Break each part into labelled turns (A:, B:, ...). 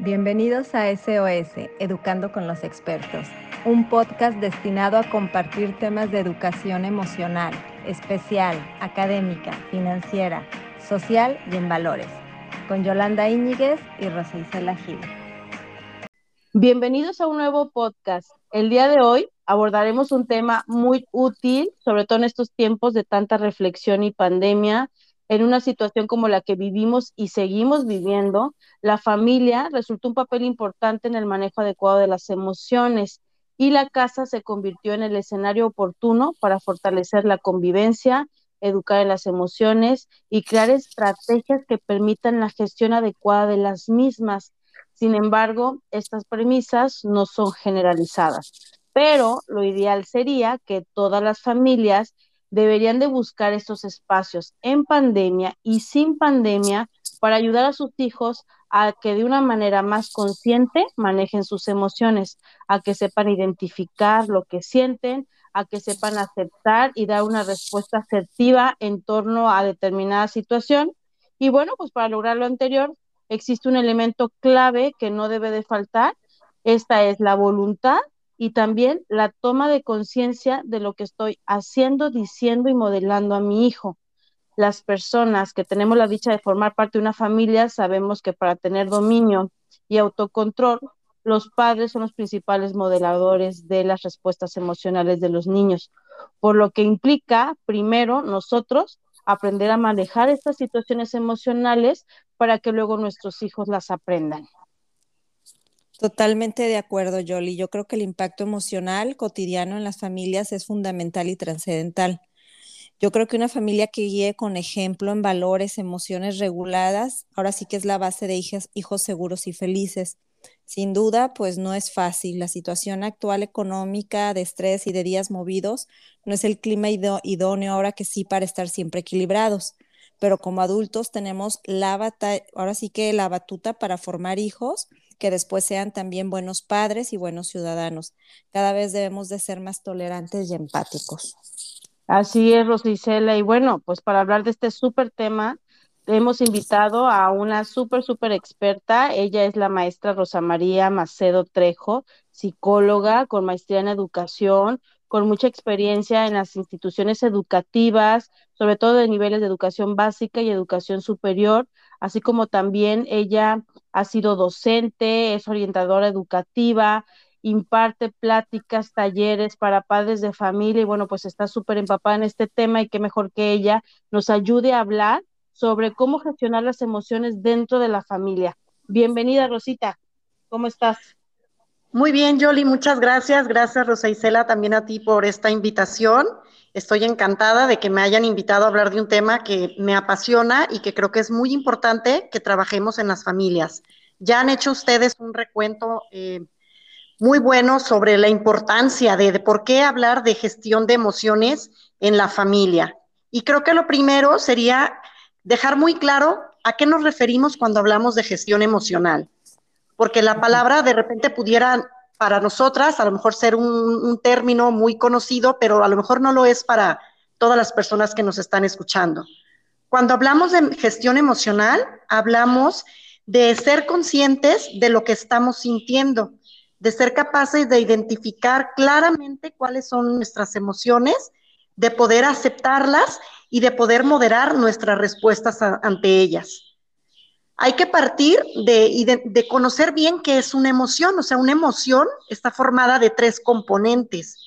A: Bienvenidos a SOS, Educando con los Expertos, un podcast destinado a compartir temas de educación emocional, especial, académica, financiera, social y en valores, con Yolanda Íñiguez y Rosa Isela Gil.
B: Bienvenidos a un nuevo podcast. El día de hoy abordaremos un tema muy útil, sobre todo en estos tiempos de tanta reflexión y pandemia, en una situación como la que vivimos y seguimos viviendo, la familia resultó un papel importante en el manejo adecuado de las emociones y la casa se convirtió en el escenario oportuno para fortalecer la convivencia, educar en las emociones y crear estrategias que permitan la gestión adecuada de las mismas. Sin embargo, estas premisas no son generalizadas, pero lo ideal sería que todas las familias deberían de buscar estos espacios en pandemia y sin pandemia para ayudar a sus hijos a que de una manera más consciente manejen sus emociones, a que sepan identificar lo que sienten, a que sepan aceptar y dar una respuesta asertiva en torno a determinada situación. Y bueno, pues para lograr lo anterior, existe un elemento clave que no debe de faltar. Esta es la voluntad y también la toma de conciencia de lo que estoy haciendo, diciendo y modelando a mi hijo. Las personas que tenemos la dicha de formar parte de una familia sabemos que para tener dominio y autocontrol, los padres son los principales modeladores de las respuestas emocionales de los niños, por lo que implica, primero, nosotros aprender a manejar estas situaciones emocionales para que luego nuestros hijos las aprendan.
A: Totalmente de acuerdo, Yoli. Yo creo que el impacto emocional cotidiano en las familias es fundamental y trascendental. Yo creo que una familia que guíe con ejemplo en valores, emociones reguladas, ahora sí que es la base de hijos, seguros y felices. Sin duda, pues no es fácil. La situación actual económica de estrés y de días movidos no es el clima idóneo ahora que sí para estar siempre equilibrados. Pero como adultos tenemos la batalla, ahora sí que la batuta para formar hijos que después sean también buenos padres y buenos ciudadanos. Cada vez debemos de ser más tolerantes y empáticos.
B: Así es, Rosicela. Y bueno, pues para hablar de este súper tema, hemos invitado a una súper, súper experta. Ella es la maestra Rosa María Macedo Trejo, psicóloga con maestría en educación, con mucha experiencia en las instituciones educativas, sobre todo de niveles de educación básica y educación superior, así como también ella ha sido docente, es orientadora educativa, imparte pláticas, talleres para padres de familia y bueno, pues está súper empapada en este tema y qué mejor que ella nos ayude a hablar sobre cómo gestionar las emociones dentro de la familia. Bienvenida, Rosita. ¿Cómo estás?
C: Muy bien, Yoli, muchas gracias. Gracias, Rosa Isela, también a ti por esta invitación. Estoy encantada de que me hayan invitado a hablar de un tema que me apasiona y que creo que es muy importante que trabajemos en las familias. Ya han hecho ustedes un recuento eh, muy bueno sobre la importancia de, de por qué hablar de gestión de emociones en la familia. Y creo que lo primero sería dejar muy claro a qué nos referimos cuando hablamos de gestión emocional porque la palabra de repente pudiera para nosotras a lo mejor ser un, término muy conocido, pero a lo mejor no lo es para todas las personas que nos están escuchando. Cuando hablamos de gestión emocional, hablamos de ser conscientes de lo que estamos sintiendo, de ser capaces de identificar claramente cuáles son nuestras emociones, de poder aceptarlas y de poder moderar nuestras respuestas ante ellas hay que partir de, conocer bien qué es una emoción. O sea, una emoción está formada de tres componentes.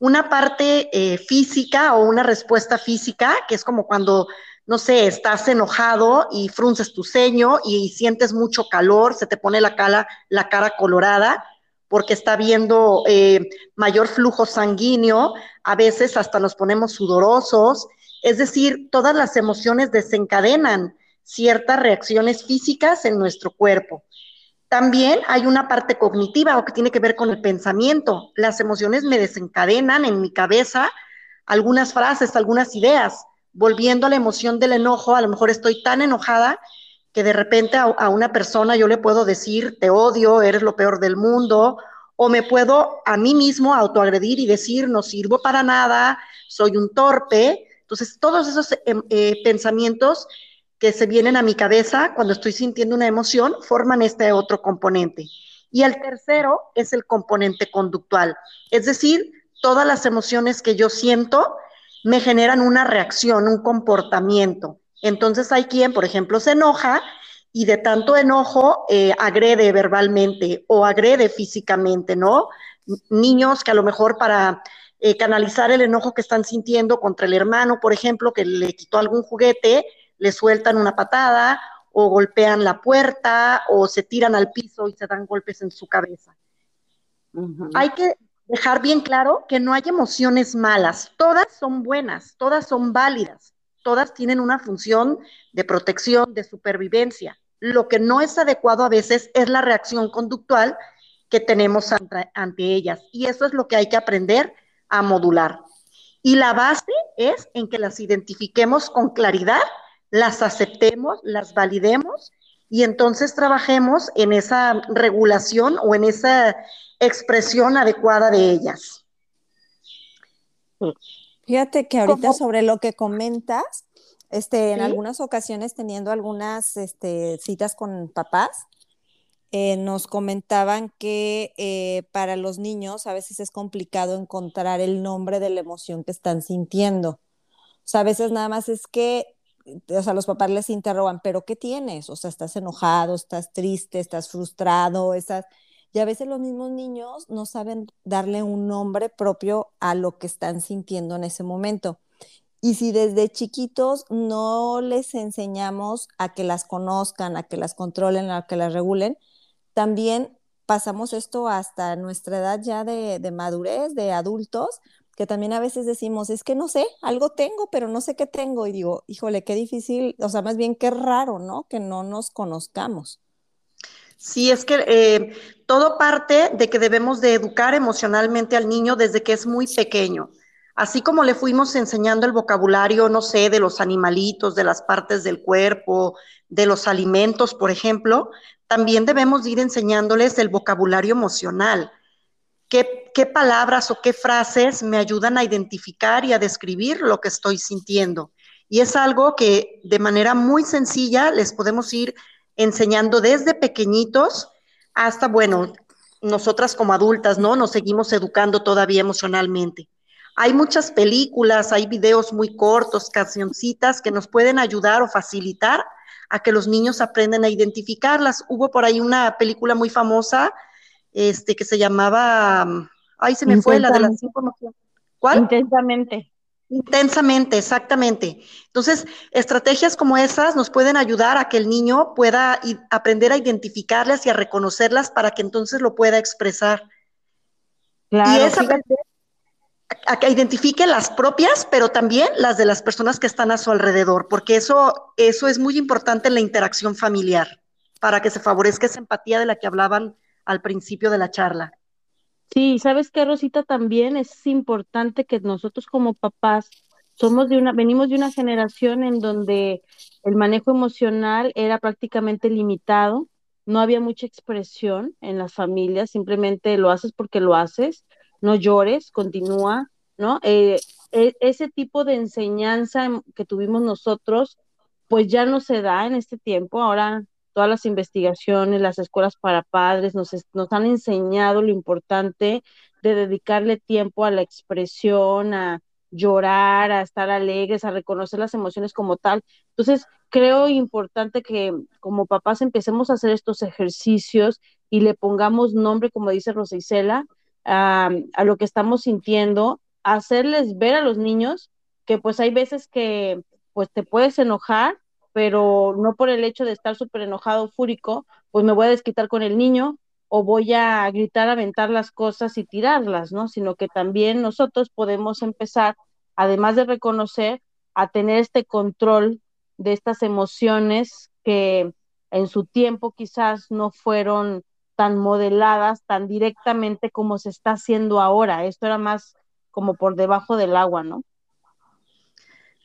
C: Una parte eh, física o una respuesta física, que es como cuando, no sé, estás enojado y frunces tu ceño y, sientes mucho calor, se te pone la cara, la cara colorada porque está viendo eh, mayor flujo sanguíneo, a veces hasta nos ponemos sudorosos, es decir, todas las emociones desencadenan ciertas reacciones físicas en nuestro cuerpo. También hay una parte cognitiva o que tiene que ver con el pensamiento. Las emociones me desencadenan en mi cabeza algunas frases, algunas ideas. Volviendo a la emoción del enojo, a lo mejor estoy tan enojada que de repente a, una persona yo le puedo decir, te odio, eres lo peor del mundo, o me puedo a mí mismo autoagredir y decir, no sirvo para nada, soy un torpe. Entonces, todos esos em, eh, pensamientos que se vienen a mi cabeza cuando estoy sintiendo una emoción forman este otro componente. Y el tercero es el componente conductual, es decir, todas las emociones que yo siento me generan una reacción, un comportamiento. Entonces hay quien, por ejemplo, se enoja y de tanto enojo eh, agrede verbalmente o agrede físicamente, ¿no? Niños que a lo mejor para eh, canalizar el enojo que están sintiendo contra el hermano, por ejemplo, que le quitó algún juguete, le sueltan una patada o golpean la puerta o se tiran al piso y se dan golpes en su cabeza. Hay que dejar bien claro que no hay emociones malas, todas son buenas, todas son válidas, todas tienen una función de protección, de supervivencia. Lo que no es adecuado a veces es la reacción conductual que tenemos ante, ante ellas y eso es lo que hay que aprender a modular. Y la base es en que las identifiquemos con claridad, las aceptemos, las validemos y entonces trabajemos en esa regulación o en esa expresión adecuada de ellas.
A: Fíjate que ahorita sobre lo que comentas, este, en algunas ocasiones teniendo algunas este, citas con papás, eh, nos comentaban que eh, para los niños a veces es complicado encontrar el nombre de la emoción que están sintiendo. O sea, a veces nada más es que, o sea, los papás les interrogan, ¿pero qué tienes? O sea, ¿estás enojado? ¿Estás triste? ¿Estás frustrado? Estás... Y a veces los mismos niños no saben darle un nombre propio a lo que están sintiendo en ese momento. Y si desde chiquitos no les enseñamos a que las conozcan, a que las controlen, a que las regulen, también pasamos esto hasta nuestra edad ya de, madurez, de adultos, que también a veces decimos, es que no sé, algo tengo, pero no sé qué tengo. Y digo, híjole, qué difícil, o sea, más bien qué raro, ¿no? Que no nos conozcamos.
C: Sí, es que eh, todo parte de que debemos de educar emocionalmente al niño desde que es muy pequeño. Así como le fuimos enseñando el vocabulario, no sé, de los animalitos, de las partes del cuerpo, de los alimentos, por ejemplo, también debemos ir enseñándoles el vocabulario emocional. ¿Qué, ¿Qué, palabras o qué frases me ayudan a identificar y a describir lo que estoy sintiendo? Y es algo que de manera muy sencilla les podemos ir enseñando desde pequeñitos hasta, bueno, nosotras como adultas, ¿no? Nos seguimos educando todavía emocionalmente. Hay muchas películas, hay videos muy cortos, cancioncitas que nos pueden ayudar o facilitar a que los niños aprendan a identificarlas. Hubo por ahí una película muy famosa este, que se llamaba, ay, se me fue la de las cinco
B: ¿Cuál? Intensamente.
C: Intensamente, exactamente. Entonces, estrategias como esas nos pueden ayudar a que el niño pueda aprender a identificarlas y a reconocerlas para que entonces lo pueda expresar. Claro, y es aprender a que identifique las propias, pero también las de las personas que están a su alrededor, porque eso, eso es muy importante en la interacción familiar, para que se favorezca esa empatía de la que hablaban al principio de la charla.
B: Sí, sabes qué, Rosita, también es importante que nosotros como papás somos de una, venimos de una generación en donde el manejo emocional era prácticamente limitado, no había mucha expresión en las familias, simplemente lo haces porque lo haces, no llores, continúa, ¿no? Eh, e, ese tipo de enseñanza que tuvimos nosotros, pues ya no se da en este tiempo. Ahora todas las investigaciones, las escuelas para padres nos, han enseñado lo importante de dedicarle tiempo a la expresión, a llorar, a estar alegres, a reconocer las emociones como tal. Entonces, creo importante que como papás empecemos a hacer estos ejercicios y le pongamos nombre, como dice Rosa Isela, a, lo que estamos sintiendo, hacerles ver a los niños que pues hay veces que pues te puedes enojar, pero no por el hecho de estar súper enojado, fúrico, pues me voy a desquitar con el niño o voy a gritar, aventar las cosas y tirarlas, ¿no? Sino que también nosotros podemos empezar, además de reconocer, a tener este control de estas emociones que en su tiempo quizás no fueron tan modeladas, tan directamente como se está haciendo ahora. Esto era más como por debajo del agua, ¿no?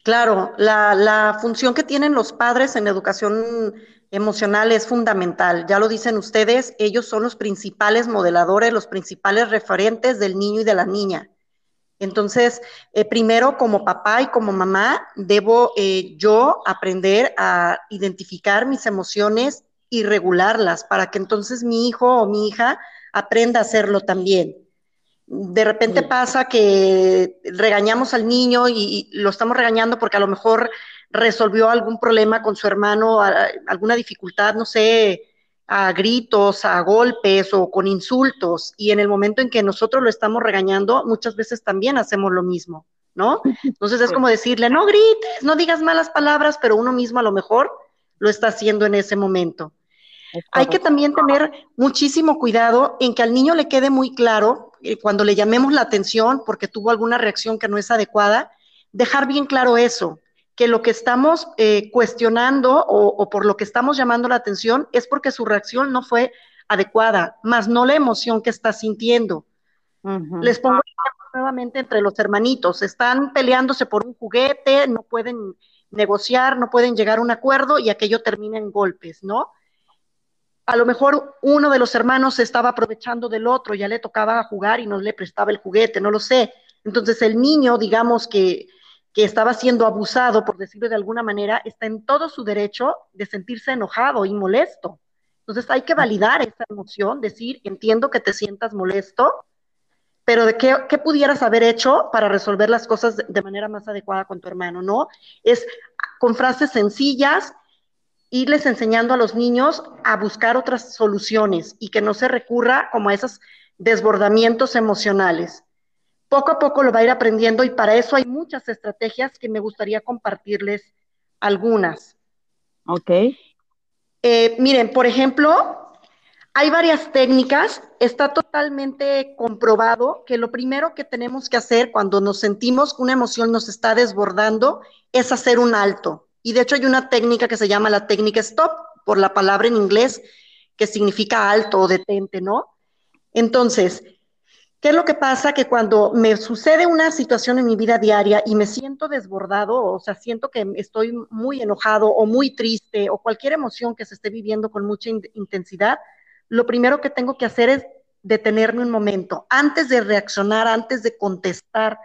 C: Claro, la, función que tienen los padres en educación emocional es fundamental. Ya lo dicen ustedes, ellos son los principales modeladores, los principales referentes del niño y de la niña. Entonces, eh, primero como papá y como mamá, debo eh, yo aprender a identificar mis emociones y regularlas para que entonces mi hijo o mi hija aprenda a hacerlo también. De repente pasa que regañamos al niño y, lo estamos regañando porque a lo mejor resolvió algún problema con su hermano, alguna dificultad, no sé, a gritos, a golpes o con insultos. Y en el momento en que nosotros lo estamos regañando, muchas veces también hacemos lo mismo, ¿no? Entonces es como decirle, no grites, no digas malas palabras, pero uno mismo a lo mejor lo está haciendo en ese momento. Hay que también tener muchísimo cuidado en que al niño le quede muy claro, eh, cuando le llamemos la atención porque tuvo alguna reacción que no es adecuada, dejar bien claro eso, que lo que estamos eh, cuestionando o, por lo que estamos llamando la atención es porque su reacción no fue adecuada, más no la emoción que está sintiendo. Les pongo nuevamente entre los hermanitos, están peleándose por un juguete, no pueden negociar, no pueden llegar a un acuerdo y aquello termina en golpes, ¿no? A lo mejor uno de los hermanos se estaba aprovechando del otro, ya le tocaba jugar y no le prestaba el juguete, no lo sé. Entonces el niño, digamos que que estaba siendo abusado, por decirlo de alguna manera, está en todo su derecho de sentirse enojado y molesto. Entonces hay que validar esa emoción, decir, entiendo que te sientas molesto, pero de qué, qué pudieras haber hecho para resolver las cosas de, manera más adecuada con tu hermano, ¿no? Es con frases sencillas, irles enseñando a los niños a buscar otras soluciones y que no se recurra como a esos desbordamientos emocionales poco a poco lo va a ir aprendiendo y para eso hay muchas estrategias que me gustaría compartirles algunas.
B: Ok.
C: Eh, miren, por ejemplo, hay varias técnicas. Está totalmente comprobado que lo primero que tenemos que hacer cuando nos sentimos que una emoción nos está desbordando es hacer un alto. Y de hecho hay una técnica que se llama la técnica stop, por la palabra en inglés que significa alto o detente, ¿no? Entonces, ¿Qué es lo que pasa? Que cuando me sucede una situación en mi vida diaria y me siento desbordado, o sea, siento que estoy muy enojado o muy triste o cualquier emoción que se esté viviendo con mucha intensidad, lo primero que tengo que hacer es detenerme un momento, antes de reaccionar, antes de contestar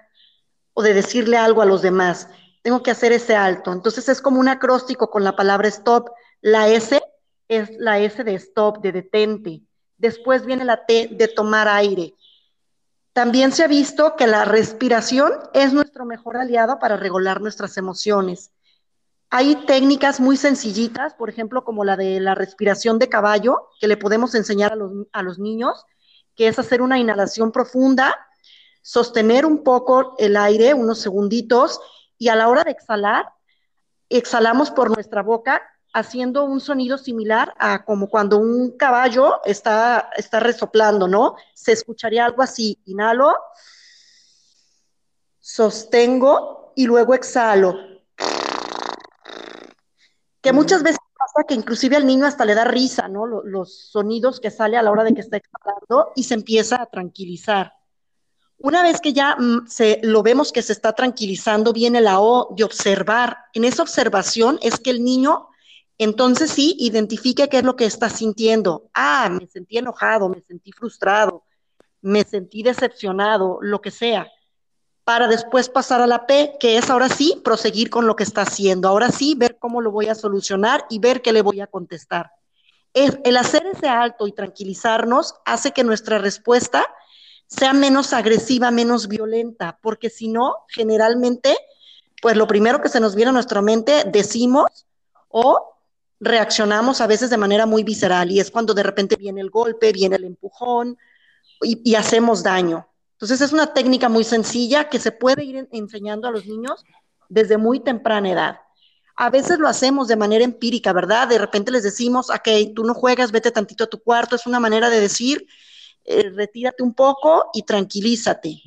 C: o de decirle algo a los demás. Tengo que hacer ese alto. Entonces es como un acróstico con la palabra stop. La S es la S de stop, de detente. Después viene la T de tomar aire. También se ha visto que la respiración es nuestro mejor aliado para regular nuestras emociones. Hay técnicas muy sencillitas, por ejemplo, como la de la respiración de caballo, que le podemos enseñar a los, a los niños, que es hacer una inhalación profunda, sostener un poco el aire, unos segunditos, y a la hora de exhalar, exhalamos por nuestra boca haciendo un sonido similar a como cuando un caballo está, está resoplando, ¿no? Se escucharía algo así, inhalo, sostengo y luego exhalo. Que muchas veces pasa que inclusive al niño hasta le da risa, ¿no? Los, los sonidos que sale a la hora de que está exhalando y se empieza a tranquilizar. Una vez que ya mm, se, lo vemos que se está tranquilizando, viene la O de observar. En esa observación es que el niño entonces sí, identifique qué es lo que está sintiendo. Ah, me sentí enojado, me sentí frustrado, me sentí decepcionado, lo que sea, para después pasar a la P, que es ahora sí proseguir con lo que está haciendo. Ahora sí, ver cómo lo voy a solucionar y ver qué le voy a contestar. El hacer ese alto y tranquilizarnos hace que nuestra respuesta sea menos agresiva, menos violenta, porque si no, generalmente, pues lo primero que se nos viene a nuestra mente, decimos o reaccionamos a veces de manera muy visceral y es cuando de repente viene el golpe, viene el empujón y, hacemos daño. Entonces es una técnica muy sencilla que se puede ir enseñando a los niños desde muy temprana edad. A veces lo hacemos de manera empírica, ¿verdad? De repente les decimos, ok, tú no juegas, vete tantito a tu cuarto. Es una manera de decir, eh, retírate un poco y tranquilízate.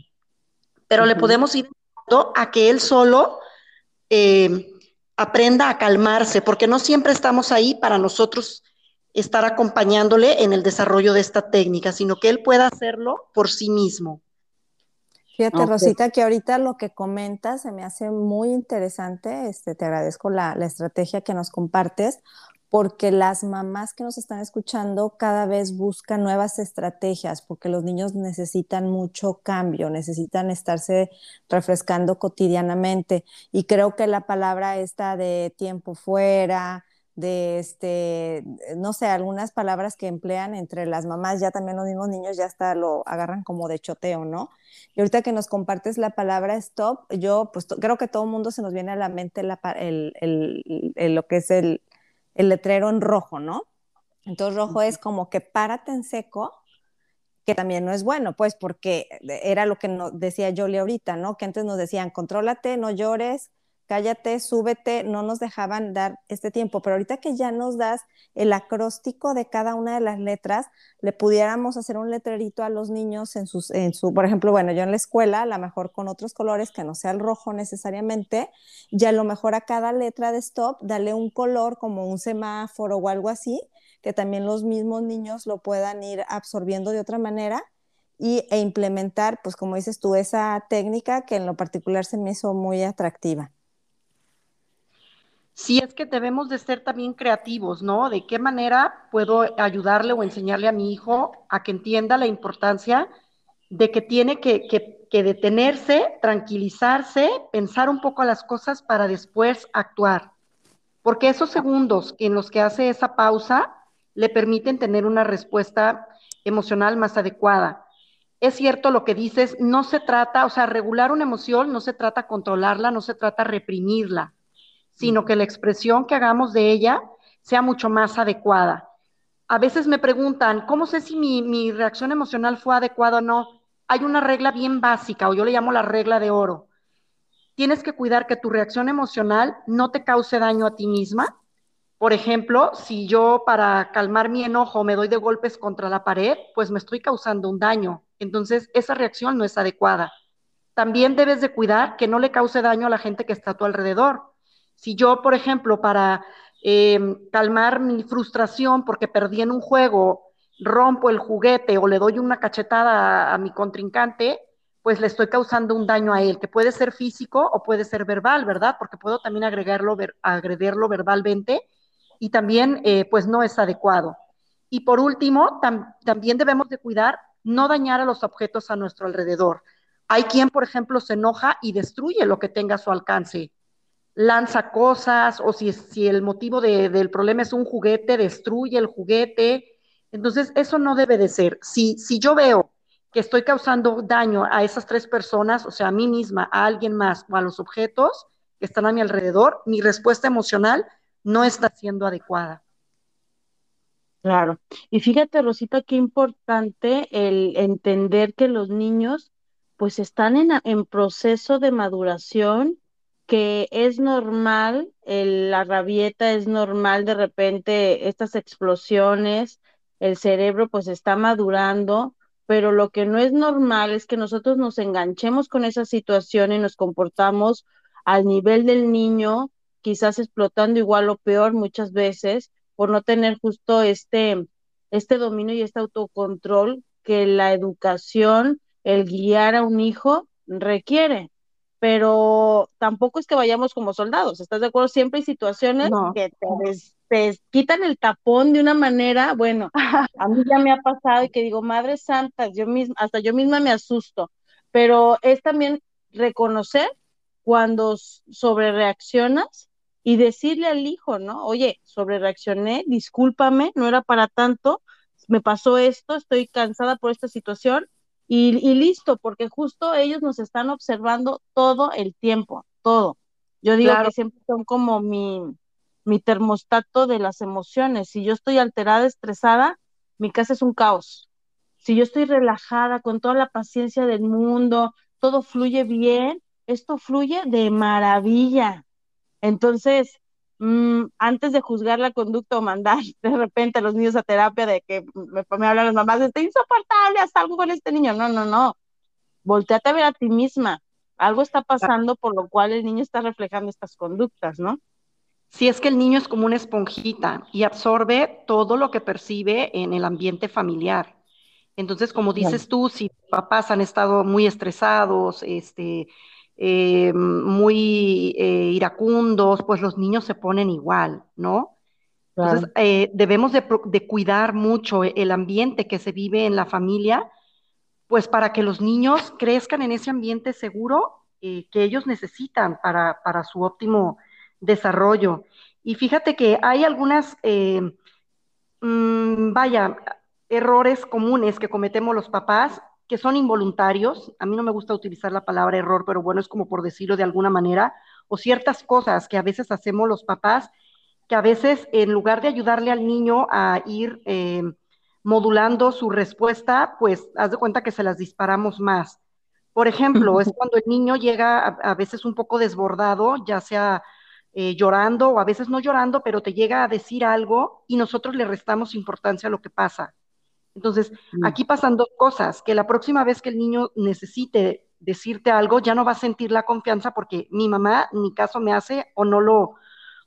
C: Pero le podemos ir a que él solo eh, aprenda a calmarse, porque no siempre estamos ahí para nosotros estar acompañándole en el desarrollo de esta técnica, sino que él pueda hacerlo por sí mismo.
A: Fíjate, Rosita, que ahorita lo que comentas se me hace muy interesante. Este, te agradezco la, la estrategia que nos compartes, porque las mamás que nos están escuchando cada vez buscan nuevas estrategias, porque los niños necesitan mucho cambio, necesitan estarse refrescando cotidianamente. Y creo que la palabra esta de tiempo fuera, de este, no sé, algunas palabras que emplean entre las mamás, ya también los mismos niños ya hasta lo agarran como de choteo, ¿no? Y ahorita que nos compartes la palabra stop, yo pues creo que todo el mundo se nos viene a la mente lo que es el, el letrero en rojo, ¿no? Entonces rojo es como que párate en seco, que también no es bueno, pues porque era lo que nos decía Jolie ahorita, ¿no? Que antes nos decían, contrólate, no llores, cállate, súbete, no nos dejaban dar este tiempo, pero ahorita que ya nos das el acróstico de cada una de las letras, le pudiéramos hacer un letrerito a los niños en, sus, en su, por ejemplo, bueno, yo en la escuela, a lo mejor con otros colores que no sea el rojo necesariamente, y a lo mejor a cada letra de stop, dale un color como un semáforo o algo así, que también los mismos niños lo puedan ir absorbiendo de otra manera y, e implementar, pues como dices tú, esa técnica que en lo particular se me hizo muy atractiva.
C: Sí, es que debemos de ser también creativos, ¿no? ¿De qué manera puedo ayudarle o enseñarle a mi hijo a que entienda la importancia de que tiene que, detenerse, tranquilizarse, pensar un poco las cosas para después actuar? Porque esos segundos en los que hace esa pausa le permiten tener una respuesta emocional más adecuada. Es cierto lo que dices, no se trata, o sea, regular una emoción no se trata controlarla, no se trata reprimirla sino que la expresión que hagamos de ella sea mucho más adecuada. A veces me preguntan, ¿cómo sé si mi, reacción emocional fue adecuada o no? Hay una regla bien básica, o yo le llamo la regla de oro. Tienes que cuidar que tu reacción emocional no te cause daño a ti misma. Por ejemplo, si yo para calmar mi enojo me doy de golpes contra la pared, pues me estoy causando un daño. Entonces, esa reacción no es adecuada. También debes de cuidar que no le cause daño a la gente que está a tu alrededor. Si yo, por ejemplo, para em, calmar mi frustración porque perdí en un juego, rompo el juguete o le doy una cachetada a, mi contrincante, pues le estoy causando un daño a él, que puede ser físico o puede ser verbal, ¿verdad? Porque puedo también agregarlo, agredirlo verbalmente y también, eh, pues no es adecuado. Y por último, también debemos de cuidar no dañar a los objetos a nuestro alrededor. Hay quien, por ejemplo, se enoja y destruye lo que tenga a su alcance lanza cosas o si, si el motivo del problema es un juguete, destruye el juguete. Entonces, eso no debe de ser. Si, si yo veo que estoy causando daño a esas tres personas, o sea, a mí misma, a alguien más o a los objetos que están a mi alrededor, mi respuesta emocional no está siendo adecuada.
B: Claro. Y fíjate, Rosita, qué importante el entender que los niños pues están en, en proceso de maduración que es normal, la rabieta es normal de repente estas explosiones, el cerebro pues está madurando, pero lo que no es normal es que nosotros nos enganchemos con esa situación y nos comportamos al nivel del niño, quizás explotando igual o peor muchas veces por no tener justo este, este dominio y este autocontrol que la educación, el guiar a un hijo requiere pero tampoco es que vayamos como soldados, ¿estás de acuerdo? Siempre hay situaciones que te, quitan el tapón de una manera, bueno, a mí ya me ha pasado y que digo, Madre Santa, yo misma, hasta yo misma me asusto, pero es también reconocer cuando sobre reaccionas y decirle al hijo, ¿no? Oye, sobre reaccioné, discúlpame, no era para tanto, me pasó esto, estoy cansada por esta situación, y, listo, porque justo ellos nos están observando todo el tiempo, todo. Yo digo que siempre son como mi, mi termostato de las emociones. Si yo estoy alterada, estresada, mi casa es un caos. Si yo estoy relajada, con toda la paciencia del mundo, todo fluye bien, esto fluye de maravilla. Entonces, Mm, antes de juzgar la conducta o mandar de repente a los niños a terapia de que me, me hablan las mamás, está insoportable, hasta algo con este niño. No, no, no. Volteate a ver a ti misma. Algo está pasando por lo cual el niño está reflejando estas conductas, ¿no?
C: Si es que el niño es como una esponjita y absorbe todo lo que percibe en el ambiente familiar. Entonces, como dices tú, si papás han estado muy estresados, este, eh, muy eh, iracundos, pues los niños se ponen igual, ¿no? Entonces, eh, debemos de, de, cuidar mucho el ambiente que se vive en la familia, pues para que los niños crezcan en ese ambiente seguro que ellos necesitan para, para, su óptimo desarrollo. Y fíjate que hay algunas, mmm, vaya, errores comunes que cometemos los papás que son involuntarios. A mí no me gusta utilizar la palabra error, pero bueno, es como por decirlo de alguna manera, o ciertas cosas que a veces hacemos los papás, que a veces en lugar de ayudarle al niño a ir eh, modulando su respuesta, pues haz de cuenta que se las disparamos más. Por ejemplo, es cuando el niño llega a, a veces un poco desbordado, ya sea eh, llorando o a veces no llorando, pero te llega a decir algo y nosotros le restamos importancia a lo que pasa. Entonces, mm. aquí pasan dos cosas, que la próxima vez que el niño necesite decirte algo, ya no va a sentir la confianza porque mi mamá ni caso me hace o no lo,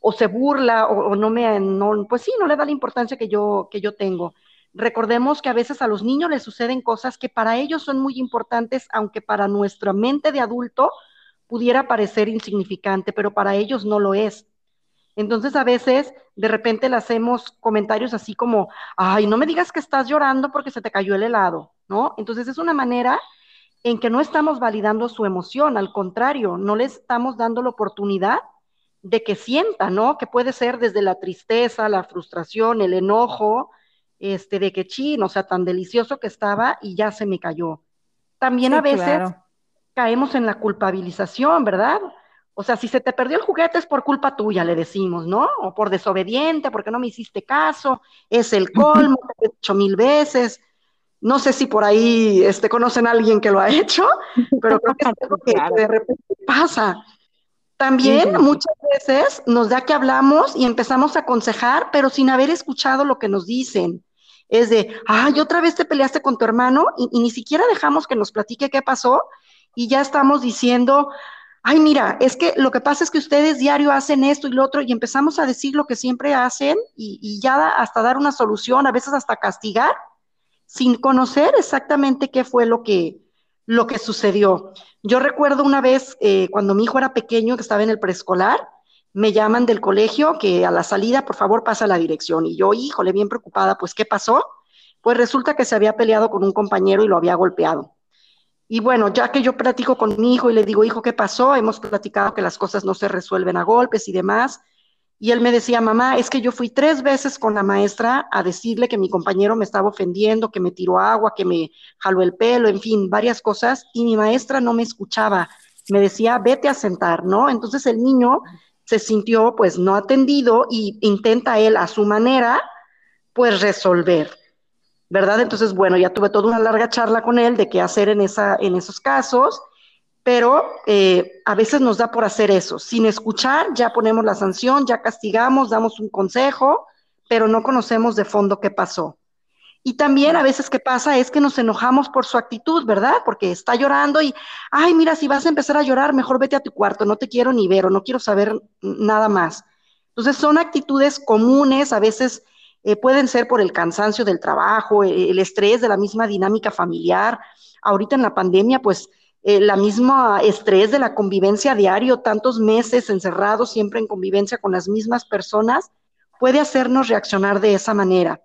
C: o se burla o, no me, no, pues sí, no le da la importancia que yo, que yo tengo. Recordemos que a veces a los niños les suceden cosas que para ellos son muy importantes, aunque para nuestra mente de adulto pudiera parecer insignificante, pero para ellos no lo es. Entonces a veces de repente le hacemos comentarios así como, ay, no me digas que estás llorando porque se te cayó el helado, ¿no? Entonces es una manera en que no estamos validando su emoción, al contrario, no le estamos dando la oportunidad de que sienta, ¿no? Que puede ser desde la tristeza, la frustración, el enojo, este, de que chin, o sea, tan delicioso que estaba y ya se me cayó. También a veces caemos en la culpabilización, ¿verdad? O sea, si se te perdió el juguete es por culpa tuya, le decimos, ¿no? O por desobediente, porque no me hiciste caso, es el colmo, te he hecho mil veces. No sé si por ahí este, conocen a alguien que lo ha hecho, pero creo que es algo que, de repente pasa. También muchas veces nos da que hablamos y empezamos a aconsejar, pero sin haber escuchado lo que nos dicen. Es de, ay, otra vez te peleaste con tu hermano y, y ni siquiera dejamos que nos platique qué pasó y ya estamos diciendo, ay, mira, es que lo que pasa es que ustedes diario hacen esto y lo otro y empezamos a decir lo que siempre hacen y, ya hasta dar una solución, a veces hasta castigar, sin conocer exactamente qué fue lo que, lo que sucedió. Yo recuerdo una vez eh, cuando mi hijo era pequeño, que estaba en el preescolar, me llaman del colegio que a la salida, por favor, pasa la dirección. Y yo, híjole, bien preocupada, pues, ¿qué pasó? Pues resulta que se había peleado con un compañero y lo había golpeado. Y bueno, ya que yo platico con mi hijo y le digo, hijo, ¿qué pasó? Hemos platicado que las cosas no se resuelven a golpes y demás. Y él me decía, mamá, es que yo fui tres veces con la maestra a decirle que mi compañero me estaba ofendiendo, que me tiró agua, que me jaló el pelo, en fin, varias cosas, y mi maestra no me escuchaba. Me decía, vete a sentar, ¿no? Entonces el niño se sintió pues no atendido y intenta él a su manera pues resolver. ¿Verdad? Entonces, bueno, ya tuve toda una larga charla con él de qué hacer en, esa, en esos casos, pero eh, a veces nos da por hacer eso. Sin escuchar, ya ponemos la sanción, ya castigamos, damos un consejo, pero no conocemos de fondo qué pasó. Y también a veces qué pasa es que nos enojamos por su actitud, ¿verdad? Porque está llorando y, ay, mira, si vas a empezar a llorar, mejor vete a tu cuarto, no te quiero ni ver o no quiero saber nada más. Entonces son actitudes comunes, a veces eh, pueden ser por el cansancio del trabajo, eh, el estrés de la misma dinámica familiar. Ahorita en la pandemia, pues eh, la misma estrés de la convivencia diario, tantos meses encerrados siempre en convivencia con las mismas personas, puede hacernos reaccionar de esa manera.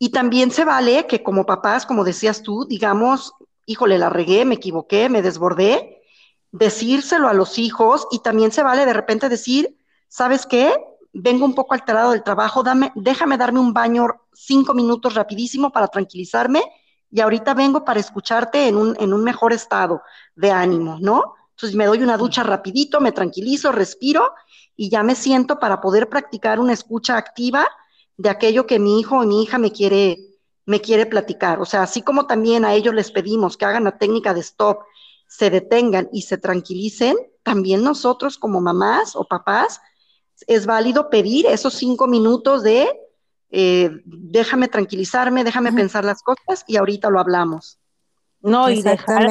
C: Y también se vale que como papás, como decías tú, digamos, híjole, la regué, me equivoqué, me desbordé, decírselo a los hijos y también se vale de repente decir, ¿sabes qué? Vengo un poco alterado del trabajo, dame, déjame darme un baño cinco minutos rapidísimo para tranquilizarme y ahorita vengo para escucharte en un, en un mejor estado de ánimo, ¿no? Entonces me doy una ducha rapidito, me tranquilizo, respiro y ya me siento para poder practicar una escucha activa de aquello que mi hijo o mi hija me quiere, me quiere platicar. O sea, así como también a ellos les pedimos que hagan la técnica de stop, se detengan y se tranquilicen, también nosotros como mamás o papás es válido pedir esos cinco minutos de eh, déjame tranquilizarme, déjame pensar las cosas y ahorita lo hablamos.
B: No, y dejar,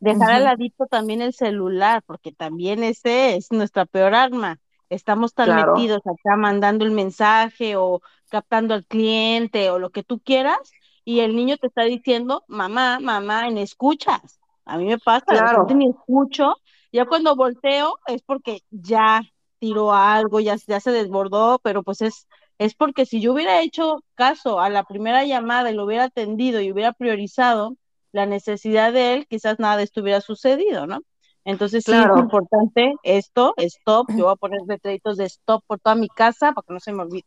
B: dejar al ladito también el celular, porque también ese es nuestra peor arma. Estamos tan metidos acá mandando el mensaje o captando al cliente o lo que tú quieras, y el niño te está diciendo, mamá, mamá, en escuchas. A mí me pasa, claro. ni escucho, ya cuando volteo es porque ya tiró algo, ya, ya se desbordó, pero pues es es porque si yo hubiera hecho caso a la primera llamada y lo hubiera atendido y hubiera priorizado la necesidad de él, quizás nada estuviera sucedido, ¿no? Entonces sí es importante esto, stop, yo voy a poner letreritos de stop por toda mi casa para que no se me olvide.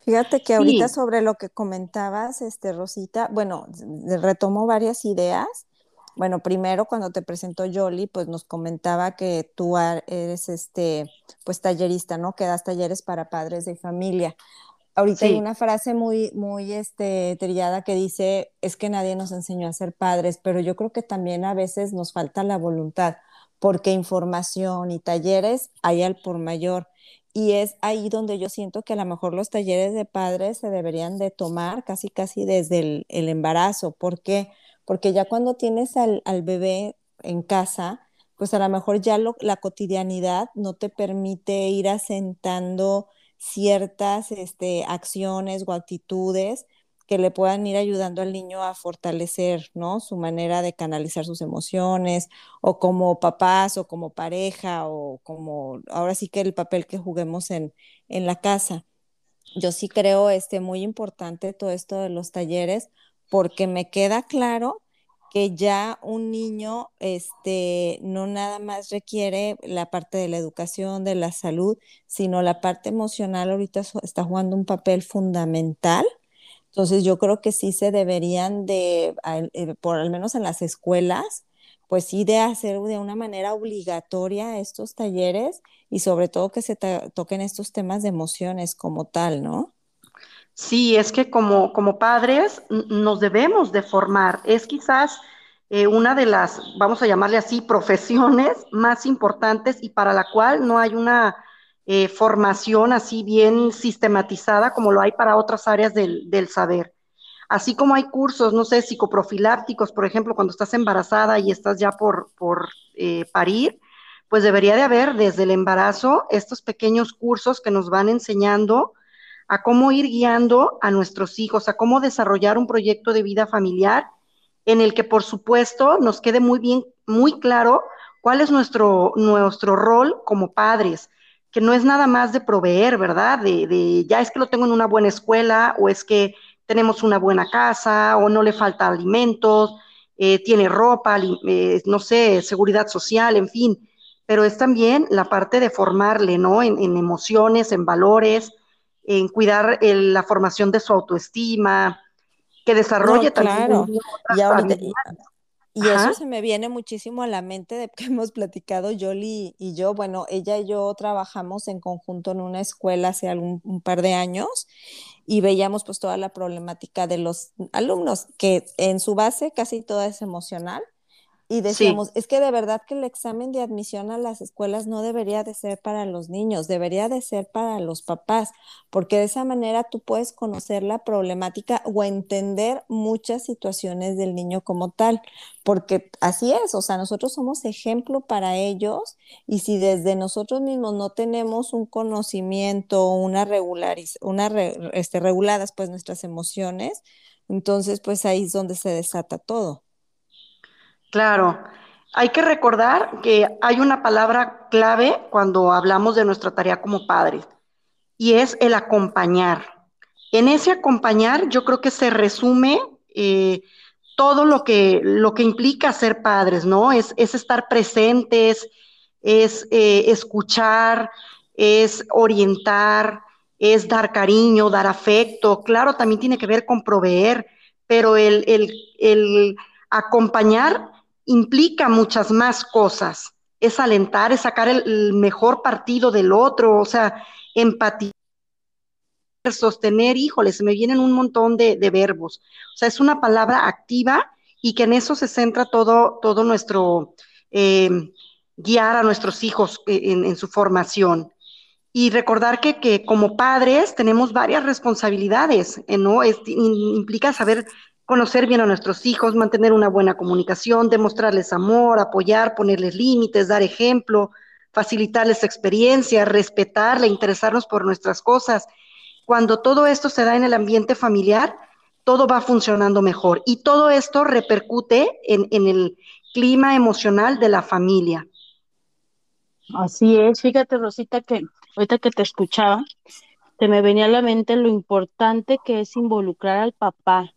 A: Fíjate que ahorita sobre lo que comentabas, este Rosita, bueno, retomo varias ideas. Bueno, primero cuando te presentó Yoli, pues nos comentaba que tú eres este, pues tallerista, ¿no? Que das talleres para padres de familia. Ahorita hay una frase muy, muy este, trillada que dice, es que nadie nos enseñó a ser padres, pero yo creo que también a veces nos falta la voluntad porque información y talleres hay al por mayor. Y es ahí donde yo siento que a lo mejor los talleres de padres se deberían de tomar casi, casi desde el, embarazo. ¿Por qué? Porque ya cuando tienes al, bebé en casa, pues a lo mejor ya la cotidianidad no te permite ir asentando ciertas este, acciones o actitudes que le puedan ir ayudando al niño a fortalecer, ¿no? Su manera de canalizar sus emociones, o como papás, o como pareja, o como, ahora sí que el papel que juguemos en, en la casa. Yo sí creo este, muy importante todo esto de los talleres, porque me queda claro que ya un niño este, no nada más requiere la parte de la educación, de la salud, sino la parte emocional ahorita está jugando un papel fundamental entonces yo creo que sí se deberían de, eh, por al menos en las escuelas, pues sí de hacer de una manera obligatoria estos talleres y sobre todo que se toquen estos temas de emociones como tal, ¿no?
C: Sí, es que como, como padres nos debemos de formar. Es quizás eh, una de las, vamos a llamarle así, profesiones más importantes y para la cual no hay una eh, formación así bien sistematizada como lo hay para otras áreas del, saber. Así como hay cursos, no sé, psicoprofilácticos, por ejemplo, cuando estás embarazada y estás ya por, por eh, parir, pues debería de haber desde el embarazo estos pequeños cursos que nos van enseñando a cómo ir guiando a nuestros hijos, a cómo desarrollar un proyecto de vida familiar en el que, por supuesto, nos quede muy bien, muy claro cuál es nuestro, nuestro rol como padres, que no es nada más de proveer, ¿verdad? De, ya es que lo tengo en una buena escuela o es que tenemos una buena casa o no le falta alimentos, eh, tiene ropa, eh, no sé, seguridad social, en fin, pero es también la parte de formarle, ¿no? En, emociones, en valores, en cuidar la formación de su autoestima, que desarrolle
A: también. y y eso se me viene muchísimo a la mente de que hemos platicado Yoli y yo. Bueno, ella y yo trabajamos en conjunto en una escuela hace algún un par de años y veíamos pues toda la problemática de los alumnos, que en su base casi toda es emocional y decíamos, es que de verdad que el examen de admisión a las escuelas no debería de ser para los niños, debería de ser para los papás, porque de esa manera tú puedes conocer la problemática o entender muchas situaciones del niño como tal, porque así es, o sea, nosotros somos ejemplo para ellos y si desde nosotros mismos no tenemos un conocimiento, una regulariz una este, reguladas pues nuestras emociones, entonces pues ahí es donde se desata todo.
C: Claro, hay que recordar que hay una palabra clave cuando hablamos de nuestra tarea como padres y es el acompañar. En ese acompañar yo creo que se resume eh, todo lo que, lo que implica ser padres, ¿no? Es, estar presentes, es eh, escuchar, es orientar, es dar cariño, dar afecto. Claro, también tiene que ver con proveer, pero el, el, el acompañar implica muchas más cosas. Es alentar, es sacar el, mejor partido del otro, o sea, empatizar, sostener, híjole, se me vienen un montón de, verbos. O sea, es una palabra activa y que en eso se centra todo, todo nuestro eh, guiar a nuestros hijos eh, en, su formación. Y recordar que, que, como padres tenemos varias responsabilidades, ¿eh? ¿no? implica saber conocer bien a nuestros hijos, mantener una buena comunicación, demostrarles amor, apoyar, ponerles límites, dar ejemplo, facilitarles experiencia, respetarle, interesarnos por nuestras cosas. Cuando todo esto se da en el ambiente familiar, todo va funcionando mejor y todo esto repercute en, en el clima emocional de la familia.
B: Así es, fíjate Rosita que ahorita que te escuchaba, se me venía a la mente lo importante que es involucrar al papá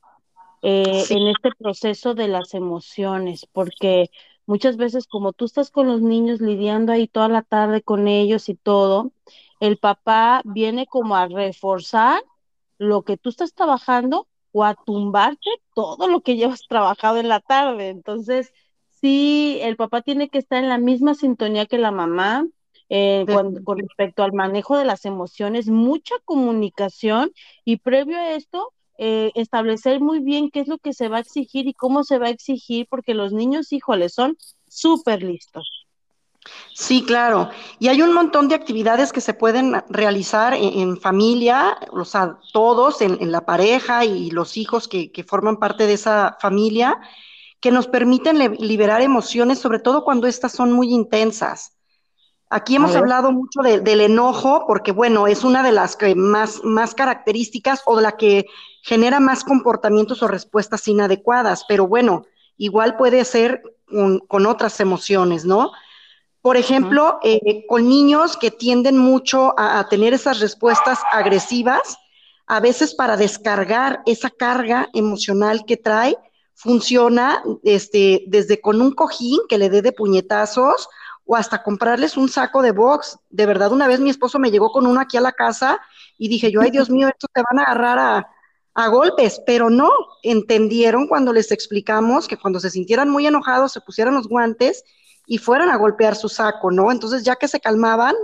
B: eh, en este proceso de las emociones, porque muchas veces como tú estás con los niños lidiando ahí toda la tarde con ellos y todo, el papá viene como a reforzar lo que tú estás trabajando o a tumbarte todo lo que llevas trabajado en la tarde. Entonces, sí, el papá tiene que estar en la misma sintonía que la mamá. Eh, con respecto al manejo de las emociones, mucha comunicación y previo a esto, eh, establecer muy bien qué es lo que se va a exigir y cómo se va a exigir, porque los niños, híjole, son súper listos.
C: Sí, claro. Y hay un montón de actividades que se pueden realizar en, familia, o sea, todos, en, la pareja y los hijos que, forman parte de esa familia, que nos permiten liberar emociones, sobre todo cuando estas son muy intensas. Aquí hemos hablado mucho del enojo, porque bueno, es una de las que más, más características o de la que genera más comportamientos o respuestas inadecuadas, pero bueno, igual puede ser con otras emociones, ¿no? Por ejemplo, eh, con niños que tienden mucho a, tener esas respuestas agresivas, a veces para descargar esa carga emocional que trae, funciona este, desde con un cojín que le dé de puñetazos o hasta comprarles un saco de box. De verdad, una vez mi esposo me llegó con uno aquí a la casa y dije yo, ay Dios mío, estos te van a agarrar a, a golpes, pero no, entendieron cuando les explicamos que cuando se sintieran muy enojados se pusieran los guantes y fueran a golpear su saco, ¿no? Entonces, ya que se calmaban,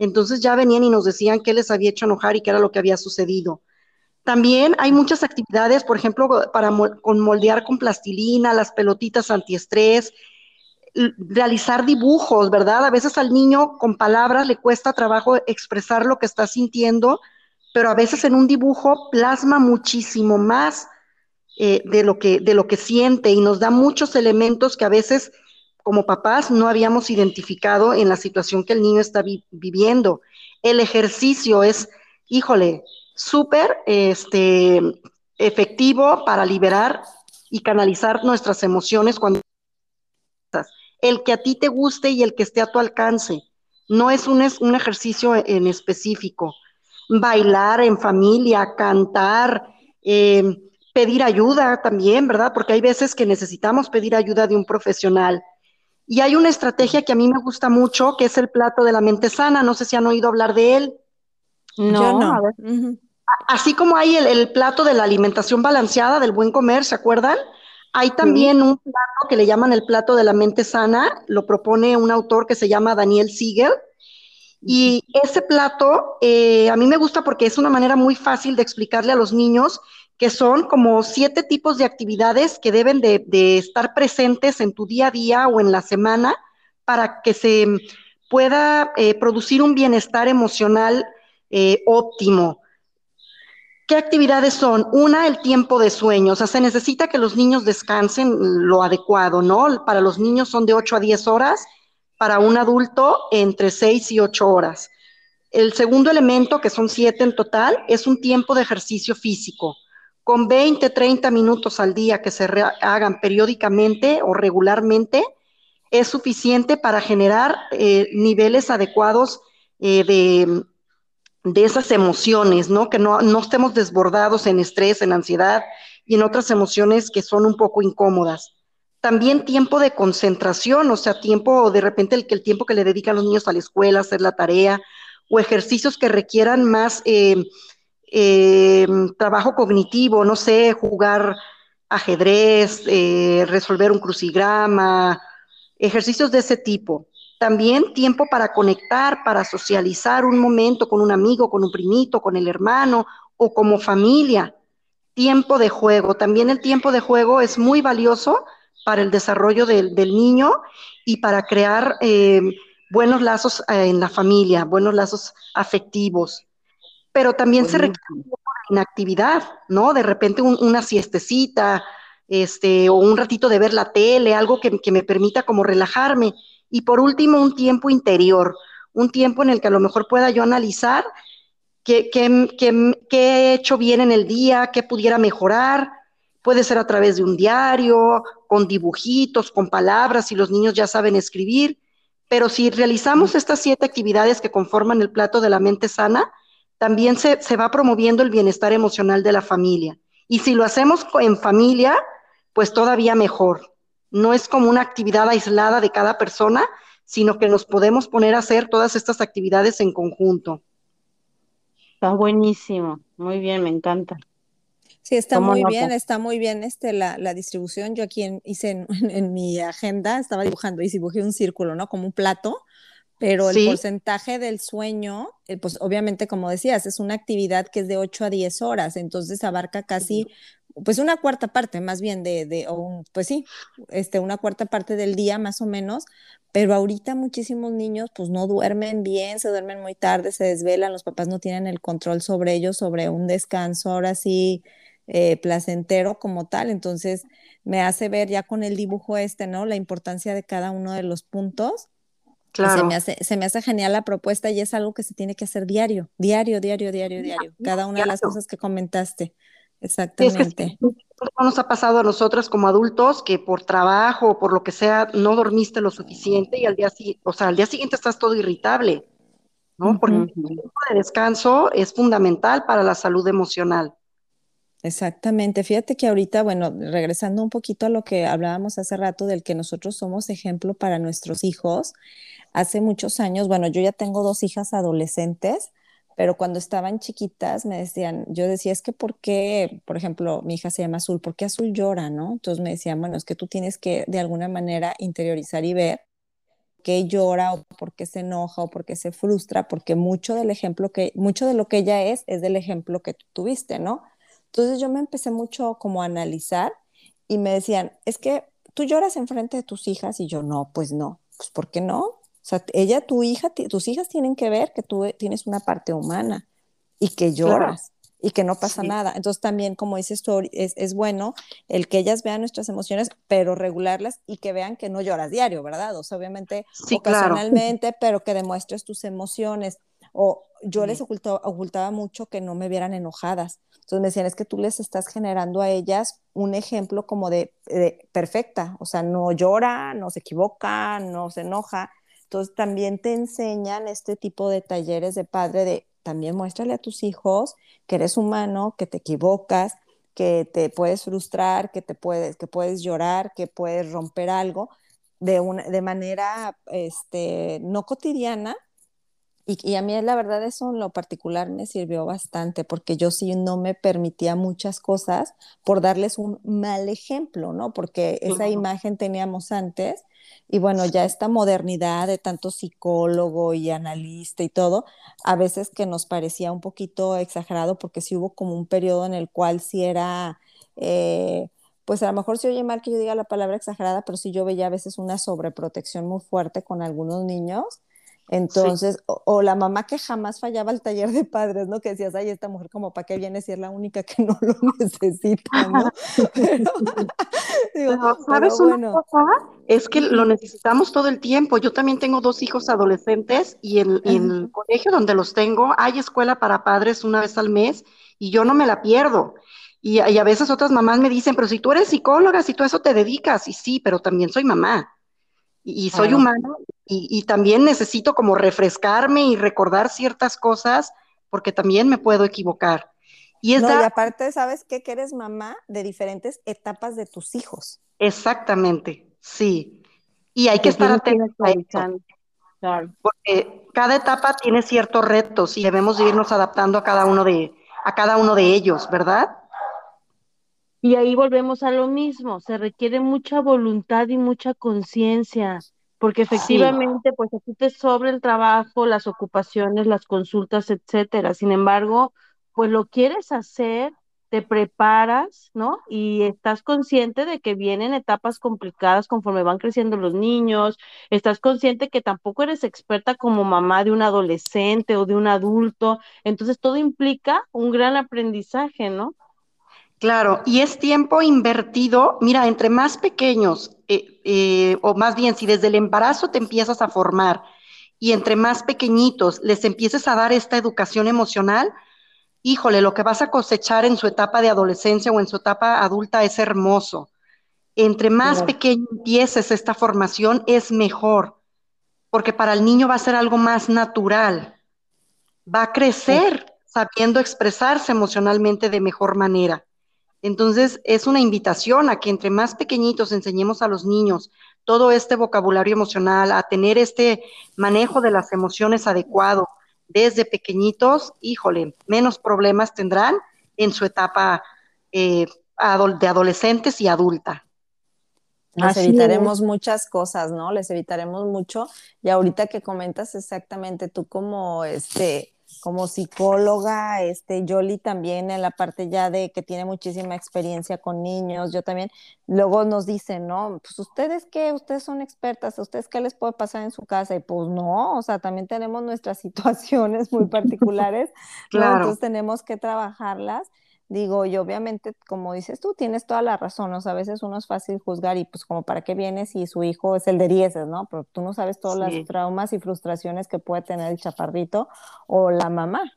C: entonces ya venían y nos decían qué les había hecho enojar y qué era lo que había sucedido. También hay muchas actividades, por ejemplo, para con moldear con plastilina, las pelotitas antiestrés, realizar dibujos, ¿verdad? A veces al niño con palabras le cuesta trabajo expresar lo que está sintiendo, pero a veces en un dibujo plasma muchísimo más eh, de, lo que, de lo que siente y nos da muchos elementos que a veces como papás no habíamos identificado en la situación que el niño está viviendo. El ejercicio es, híjole, súper este, efectivo para liberar y canalizar nuestras emociones cuando el que a ti te guste y el que esté a tu alcance. No es un, un ejercicio en específico. Bailar en familia, cantar, eh, pedir ayuda también, ¿verdad? Porque hay veces que necesitamos pedir ayuda de un profesional. Y hay una estrategia que a mí me gusta mucho, que es el plato de la mente sana. No sé si han oído hablar de él.
B: No, no.
C: Así como hay el, plato de la alimentación balanceada, del buen comer, ¿se acuerdan? Hay también un plato que le llaman el plato de la mente sana, lo propone un autor que se llama Daniel Siegel. Y ese plato eh, a mí me gusta porque es una manera muy fácil de explicarle a los niños que son como siete tipos de actividades que deben de, estar presentes en tu día a día o en la semana para que se pueda eh, producir un bienestar emocional eh, óptimo. ¿Qué actividades son? Una, el tiempo de sueño. O sea, se necesita que los niños descansen lo adecuado, ¿no? Para los niños son de 8 a 10 horas, para un adulto entre 6 y 8 horas. El segundo elemento, que son siete en total, es un tiempo de ejercicio físico con 20, 30 minutos al día que se hagan periódicamente o regularmente, es suficiente para generar eh, niveles adecuados eh, de, esas emociones, ¿no? Que no, no estemos desbordados en estrés, en ansiedad y en otras emociones que son un poco incómodas. También tiempo de concentración, o sea, tiempo, de repente el, el tiempo que le dedican los niños a la escuela, hacer la tarea, o ejercicios que requieran más eh, eh, trabajo cognitivo, no sé, jugar ajedrez, eh, resolver un crucigrama, ejercicios de ese tipo. También tiempo para conectar, para socializar un momento con un amigo, con un primito, con el hermano o como familia. Tiempo de juego. También el tiempo de juego es muy valioso para el desarrollo del, niño y para crear eh, buenos lazos en la familia, buenos lazos afectivos pero también se requiere inactividad, ¿no? De repente una siestecita, este, o un ratito de ver la tele, algo que, me permita como relajarme. Y por último, un tiempo interior, un tiempo en el que a lo mejor pueda yo analizar qué, he hecho bien en el día, qué pudiera mejorar. Puede ser a través de un diario, con dibujitos, con palabras, si los niños ya saben escribir. Pero si realizamos estas siete actividades que conforman el plato de la mente sana, también se, se va promoviendo el bienestar emocional de la familia. Y si lo hacemos en familia, pues todavía mejor. No es como una actividad aislada de cada persona, sino que nos podemos poner a hacer todas estas actividades en conjunto.
B: Está buenísimo, muy bien, me encanta.
A: Sí, está muy bien, está muy bien este, la, la distribución. Yo aquí en, hice en, en, mi agenda, estaba dibujando y dibujé un círculo, ¿no? Como un plato, pero el porcentaje del sueño, eh, pues obviamente, como decías, es una actividad que es de 8 a 10 horas, entonces abarca casi, pues una cuarta parte más bien de, de o pues sí, este, una cuarta parte del día más o menos, pero ahorita muchísimos niños pues no duermen bien, se duermen muy tarde, se desvelan, los papás no tienen el control sobre ellos, sobre un descanso, ahora sí eh, placentero como tal. Entonces me hace ver ya con el dibujo este, ¿no? La importancia de cada uno de los puntos. Claro. Se me, hace, se me hace genial la propuesta y es algo que se tiene que hacer diario, diario, diario, diario, diario. Cada una de las cosas que comentaste. Exactamente.
C: Es que nos ha pasado a nosotras como adultos que por trabajo o por lo que sea no dormiste lo suficiente y al día, o sea, al día siguiente estás todo irritable, ¿no? Porque el tiempo de descanso es fundamental para la salud emocional.
A: Exactamente. Fíjate que ahorita, bueno, regresando un poquito a lo que hablábamos hace rato del que nosotros somos ejemplo para nuestros hijos, hace muchos años, bueno, yo ya tengo dos hijas adolescentes, pero cuando estaban chiquitas me decían, yo decía, es que ¿por qué, por ejemplo, mi hija se llama Azul, ¿por qué Azul llora, no? Entonces me decían, bueno, es que tú tienes que de alguna manera interiorizar y ver qué llora o por qué se enoja o por qué se frustra, porque mucho del ejemplo que, mucho de lo que ella es, es del ejemplo que tuviste, ¿no? Entonces yo me empecé mucho como a analizar y me decían, es que tú lloras enfrente de tus hijas y yo no, pues no, pues ¿por qué no? O sea, ella, tu hija, tus hijas tienen que ver que tú tienes una parte humana y que lloras. Y que no pasa nada. Entonces también, como dices tú, es, es, bueno el que ellas vean nuestras emociones, pero regularlas y que vean que no lloras diario, ¿verdad? O sea, obviamente ocasionalmente, pero que demuestres tus emociones. O yo les ocultaba, ocultaba mucho que no me vieran enojadas. Entonces me decían, es que tú les estás generando a ellas un ejemplo como de, perfecta, o sea, no llora, no se equivoca, no se enoja. Entonces también te enseñan este tipo de talleres de padre de también muéstrale a tus hijos que eres humano, que te equivocas, que te puedes frustrar, que te puedes, que puedes llorar, que puedes romper algo de, una, de manera este, no cotidiana, y, a mí la verdad eso en lo particular me sirvió bastante porque yo sí no me permitía muchas cosas por darles un mal ejemplo, ¿no? Porque esa imagen teníamos antes y bueno, ya esta modernidad de tanto psicólogo y analista y todo, a veces que nos parecía un poquito exagerado porque sí hubo como un periodo en el cual sí era... Eh, pues a lo mejor se oye mal que yo diga la palabra exagerada, pero sí yo veía a veces una sobreprotección muy fuerte con algunos niños entonces, o, la mamá que jamás fallaba al taller de padres, ¿no? Que decías, ay, esta mujer como para qué viene si es la única que no lo necesita, ¿no?
C: Pero, ¿sabes una cosa? Es que lo necesitamos todo el tiempo. Yo también tengo dos hijos adolescentes y en, el colegio donde los tengo hay escuela para padres una vez al mes y yo no me la pierdo. Y, y a veces otras mamás me dicen, pero si tú eres psicóloga, si tú eso te dedicas, y sí, pero también soy mamá y, soy humano y, también necesito como refrescarme y recordar ciertas cosas porque también me puedo equivocar.
A: Y, es y aparte, ¿sabes qué? Que eres mamá de diferentes etapas de tus hijos.
C: Exactamente, sí. Y hay que, estar atentos a eso. Claro. Porque cada etapa tiene ciertos retos y debemos irnos adaptando a cada uno de, a cada uno de ellos, ¿verdad?
B: Y ahí volvemos a lo mismo, se requiere mucha voluntad y mucha conciencia, porque efectivamente, pues aquí te sobra el trabajo, las ocupaciones, las consultas, etcétera. Sin embargo, pues lo quieres hacer, te preparas, ¿no? Y estás consciente de que vienen etapas complicadas conforme van creciendo los niños, estás consciente que tampoco eres experta como mamá de un adolescente o de un adulto, entonces todo implica un gran aprendizaje, ¿no?
C: Claro, y es tiempo invertido, mira, entre más pequeños, eh, eh, o más bien si desde el embarazo te empiezas a formar y entre más pequeñitos les empieces a dar esta educación emocional, híjole, lo que vas a cosechar en su etapa de adolescencia o en su etapa adulta es hermoso. Entre más pequeño empieces esta formación es mejor, porque para el niño va a ser algo más natural, va a crecer sabiendo expresarse emocionalmente de mejor manera. Entonces, es una invitación a que entre más pequeñitos enseñemos a los niños todo este vocabulario emocional, a tener este manejo de las emociones adecuado desde pequeñitos, híjole, menos problemas tendrán en su etapa eh, de adolescentes y adulta.
A: Les evitaremos muchas cosas, ¿no? Les evitaremos mucho. Y ahorita que comentas exactamente tú como este como psicóloga, este, Yoli también en la parte ya de que tiene muchísima experiencia con niños, yo también, luego nos dicen, ¿no? Pues ustedes qué, ustedes son expertas, ustedes qué les puede pasar en su casa? Y pues no, o sea, también tenemos nuestras situaciones muy particulares, claro. Entonces tenemos que trabajarlas digo, y obviamente, como dices tú, tienes toda la razón, o sea, a veces uno es fácil juzgar y pues como para qué viene si su hijo es el de dieces, ¿no? Pero tú no sabes todas las traumas y frustraciones que puede tener el chaparrito o la mamá.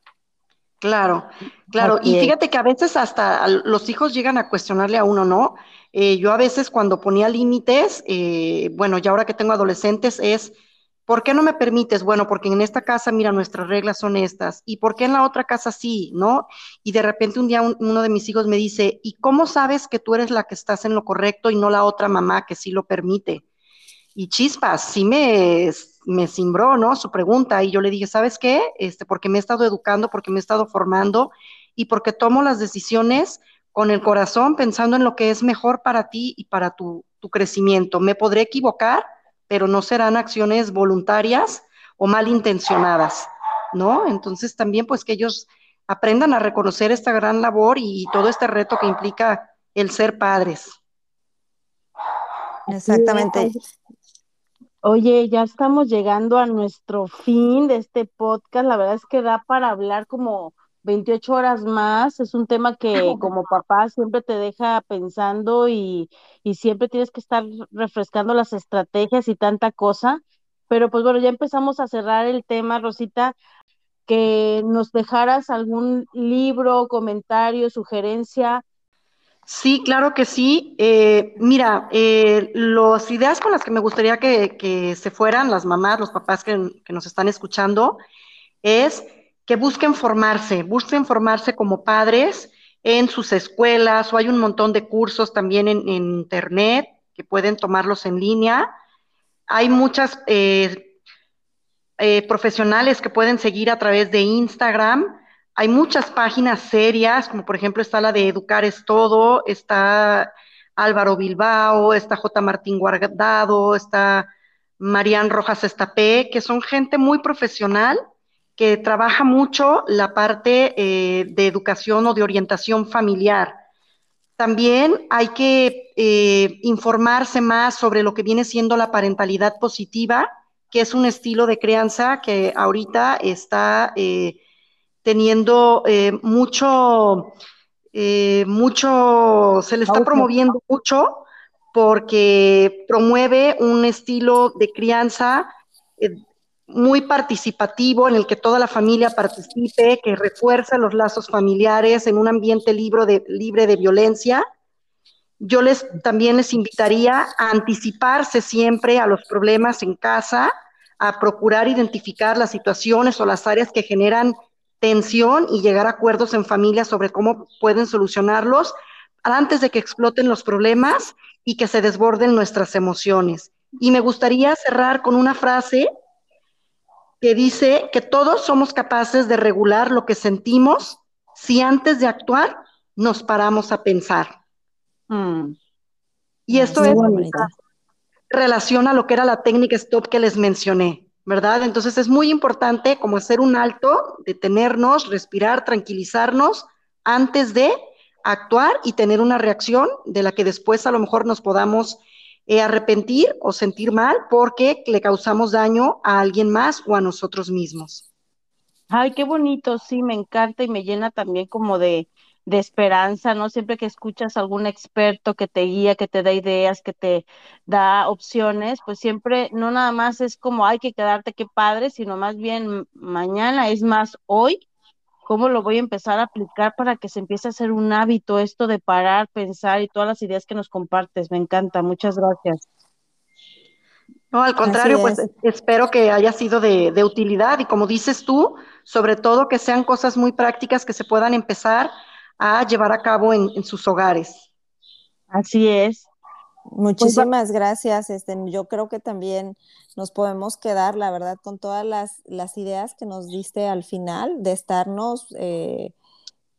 C: Claro, claro. Y fíjate que a veces hasta los hijos llegan a cuestionarle a uno, ¿no? Eh, yo a veces cuando ponía límites, eh, bueno, ya ahora que tengo adolescentes, es ¿Por qué no me permites? Bueno, porque en esta casa, mira, nuestras reglas son estas. ¿Y por qué en la otra casa sí? ¿No? Y de repente un día uno de mis hijos me dice, ¿y cómo sabes que tú eres la que estás en lo correcto y no la otra mamá que sí lo permite? Y chispas, sí me, me cimbró, ¿no? Su pregunta. Y yo le dije, ¿sabes qué? Este, porque me he estado educando, porque me he estado formando y porque tomo las decisiones con el corazón pensando en lo que es mejor para ti y para tu, tu crecimiento. ¿Me podré equivocar? Pero no serán acciones voluntarias o malintencionadas, ¿no? Entonces también pues que ellos aprendan a reconocer esta gran labor y todo este reto que implica el ser padres.
B: Exactamente. Oye, ya estamos llegando a nuestro fin de este podcast. La verdad es que da para hablar como 28 horas más. Es un tema que como papá siempre te deja pensando y, y, siempre tienes que estar refrescando las estrategias y tanta cosa. Pero pues bueno, ya empezamos a cerrar el tema, Rosita, que nos dejaras algún libro, comentario, sugerencia.
C: Sí, claro que sí. Eh, mira, eh, las ideas con las que me gustaría que, se fueran las mamás, los papás que nos están escuchando, es que busquen formarse, busquen formarse como padres en sus escuelas o hay un montón de cursos también en, internet que pueden tomarlos en línea. Hay muchas eh, eh, profesionales que pueden seguir a través de Instagram. Hay muchas páginas serias, como por ejemplo está la de Educar es Todo, está Álvaro Bilbao, está J. Martín Guardado, está Marian Rojas Estapé, que son gente muy profesional que trabaja mucho la parte eh, de educación o de orientación familiar. También hay que eh, informarse más sobre lo que viene siendo la parentalidad positiva, que es un estilo de crianza que ahorita está eh, teniendo mucho, mucho, se le está promoviendo mucho porque promueve un estilo de crianza muy participativo en el que toda la familia participe, que refuerza los lazos familiares en un ambiente libre de, libre de violencia. Yo les también les invitaría a anticiparse siempre a los problemas en casa, a procurar identificar las situaciones o las áreas que generan tensión y llegar a acuerdos en familia sobre cómo pueden solucionarlos antes de que exploten los problemas y que se desborden nuestras emociones. Y me gustaría cerrar con una frase que dice que todos somos capaces de regular lo que sentimos si antes de actuar nos paramos a pensar. Mm. Y esto es relación a lo que era la técnica stop que les mencioné, ¿verdad? Entonces es muy importante como hacer un alto, detenernos, respirar, tranquilizarnos antes de actuar y tener una reacción de la que después a lo mejor nos podamos eh, arrepentir o sentir mal porque le causamos daño a alguien más o a nosotros mismos.
B: Ay, qué bonito, sí, me encanta y me llena también como de, de esperanza, ¿no? Siempre que escuchas a algún experto que te guía, que te da ideas, que te da opciones, pues siempre no nada más es como hay que quedarte, qué padre, sino más bien mañana es más hoy cómo lo voy a empezar a aplicar para que se empiece a hacer un hábito esto de parar, pensar y todas las ideas que nos compartes. Me encanta, muchas gracias.
C: No, al contrario, pues espero que haya sido de, de, utilidad y como dices tú, sobre todo que sean cosas muy prácticas que se puedan empezar a llevar a cabo en, en sus hogares.
B: Así es.
A: Muchísimas gracias. Este, yo creo que también nos podemos quedar, la verdad, con todas las, las ideas que nos diste al final de estarnos, eh,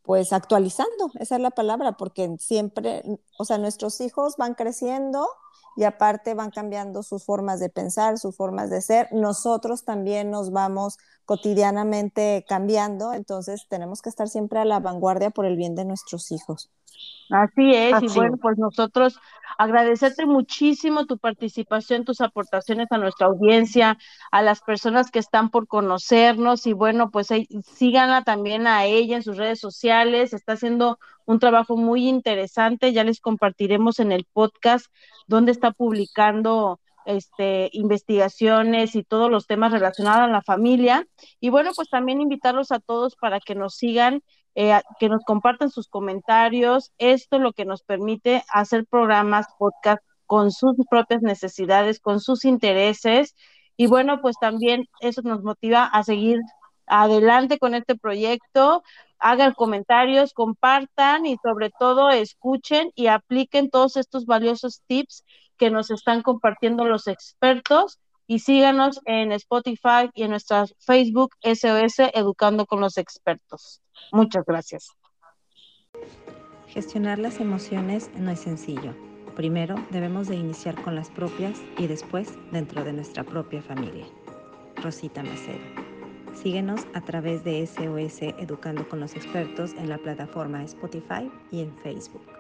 A: pues, actualizando. Esa es la palabra, porque siempre, o sea, nuestros hijos van creciendo y aparte van cambiando sus formas de pensar, sus formas de ser. Nosotros también nos vamos cotidianamente cambiando, entonces tenemos que estar siempre a la vanguardia por el bien de nuestros hijos.
B: Así es, y bueno, pues nosotros agradecerte muchísimo tu participación, tus aportaciones a nuestra audiencia, a las personas que están por conocernos y bueno, pues síganla también a ella en sus redes sociales, está haciendo un trabajo muy interesante, ya les compartiremos en el podcast donde está publicando este, investigaciones y todos los temas relacionados a la familia. Y bueno, pues también invitarlos a todos para que nos sigan, eh, que nos compartan sus comentarios. Esto lo que nos permite hacer programas, podcast con sus propias necesidades, con sus intereses. Y bueno, pues también eso nos motiva a seguir adelante con este proyecto, hagan comentarios, compartan y sobre todo escuchen y apliquen todos estos valiosos tips que nos están compartiendo los expertos y síganos en Spotify y en nuestra Facebook SOS Educando con los Expertos. Muchas gracias.
A: Gestionar las emociones no es sencillo. Primero debemos de iniciar con las propias y después dentro de nuestra propia familia. Rosita Macedo. Síguenos a través de SOS Educando con los Expertos en la plataforma Spotify y en Facebook.